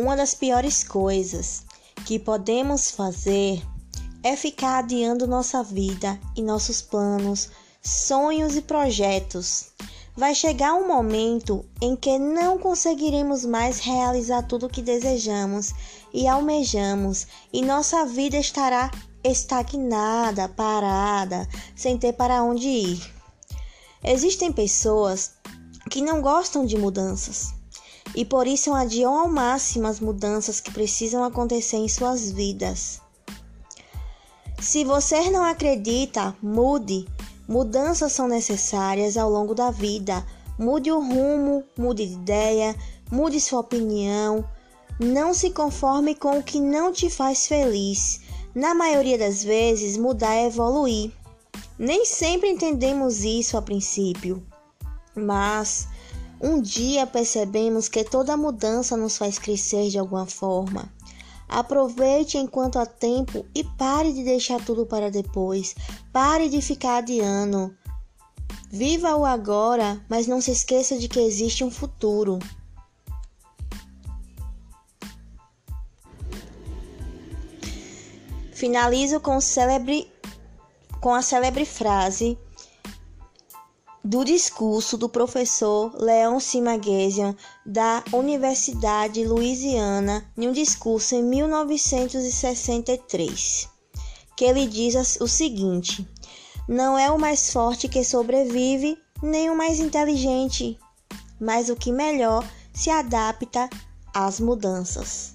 Uma das piores coisas que podemos fazer é ficar adiando nossa vida e nossos planos, sonhos e projetos. Vai chegar um momento em que não conseguiremos mais realizar tudo o que desejamos e almejamos, e nossa vida estará estagnada, parada, sem ter para onde ir. Existem pessoas que não gostam de mudanças e por isso adiam ao máximo as mudanças que precisam acontecer em suas vidas. Se você não acredita, mude. Mudanças são necessárias ao longo da vida. Mude o rumo, mude de ideia, mude sua opinião. Não se conforme com o que não te faz feliz. Na maioria das vezes, mudar é evoluir. Nem sempre entendemos isso a princípio, mas um dia percebemos que toda mudança nos faz crescer de alguma forma. Aproveite enquanto há tempo e pare de deixar tudo para depois. Pare de ficar adiando. Viva o agora, mas não se esqueça de que existe um futuro. Finalizo com, célebre, com a célebre frase do discurso do professor Leon Simaguesian da Universidade Louisiana em um discurso em 1963, que ele diz o seguinte: Não é o mais forte que sobrevive, nem o mais inteligente, mas o que melhor se adapta às mudanças.